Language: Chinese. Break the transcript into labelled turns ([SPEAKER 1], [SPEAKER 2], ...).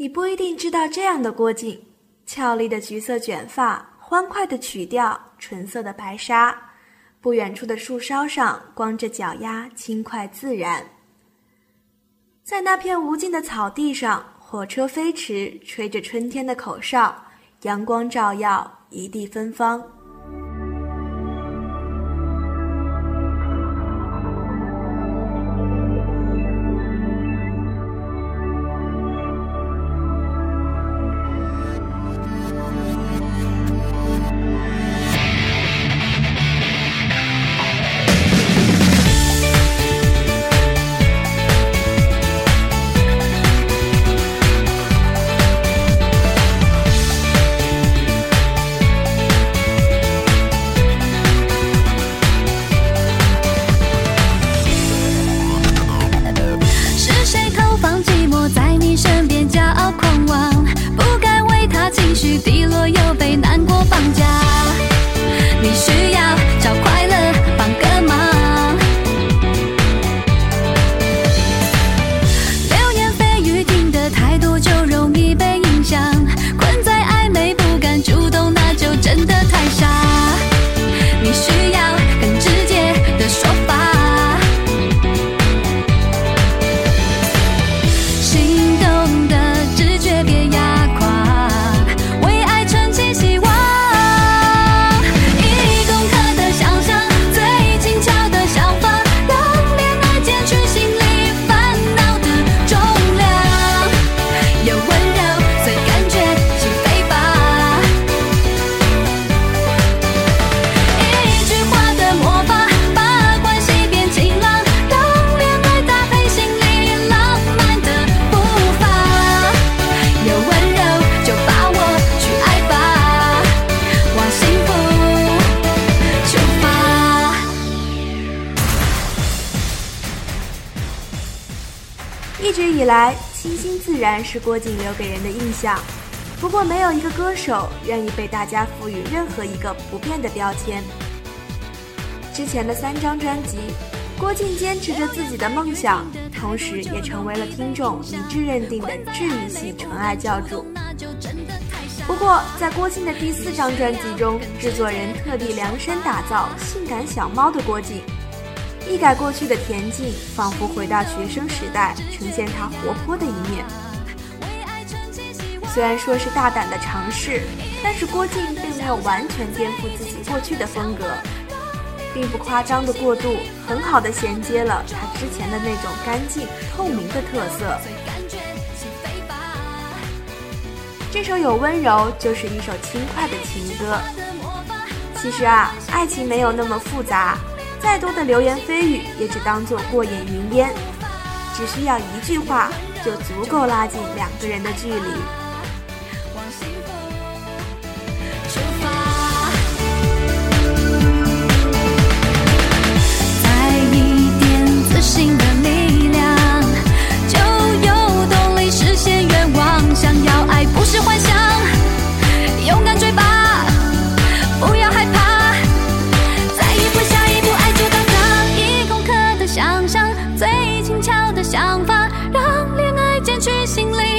[SPEAKER 1] 你不一定知道这样的郭靖：俏丽的橘色卷发，欢快的曲调，纯色的白纱。不远处的树梢上，光着脚丫，轻快自然。在那片无尽的草地上，火车飞驰，吹着春天的口哨，阳光照耀，一地芬芳。一直以来，清新自然是郭靖留给人的印象。不过，没有一个歌手愿意被大家赋予任何一个不变的标签。之前的三张专辑，郭靖坚持着自己的梦想，同时也成为了听众一致认定的治愈系纯爱教主。不过，在郭靖的第四张专辑中，制作人特地量身打造性感小猫的郭靖。一改过去的恬静，仿佛回到学生时代，呈现他活泼的一面。虽然说是大胆的尝试，但是郭靖并没有完全颠覆自己过去的风格，并不夸张的过度，很好的衔接了他之前的那种干净透明的特色。这首有温柔，就是一首轻快的情歌。其实啊，爱情没有那么复杂。再多的流言蜚语，也只当做过眼云烟，只需要一句话，就足够拉近两个人的距离。
[SPEAKER 2] 去，心里。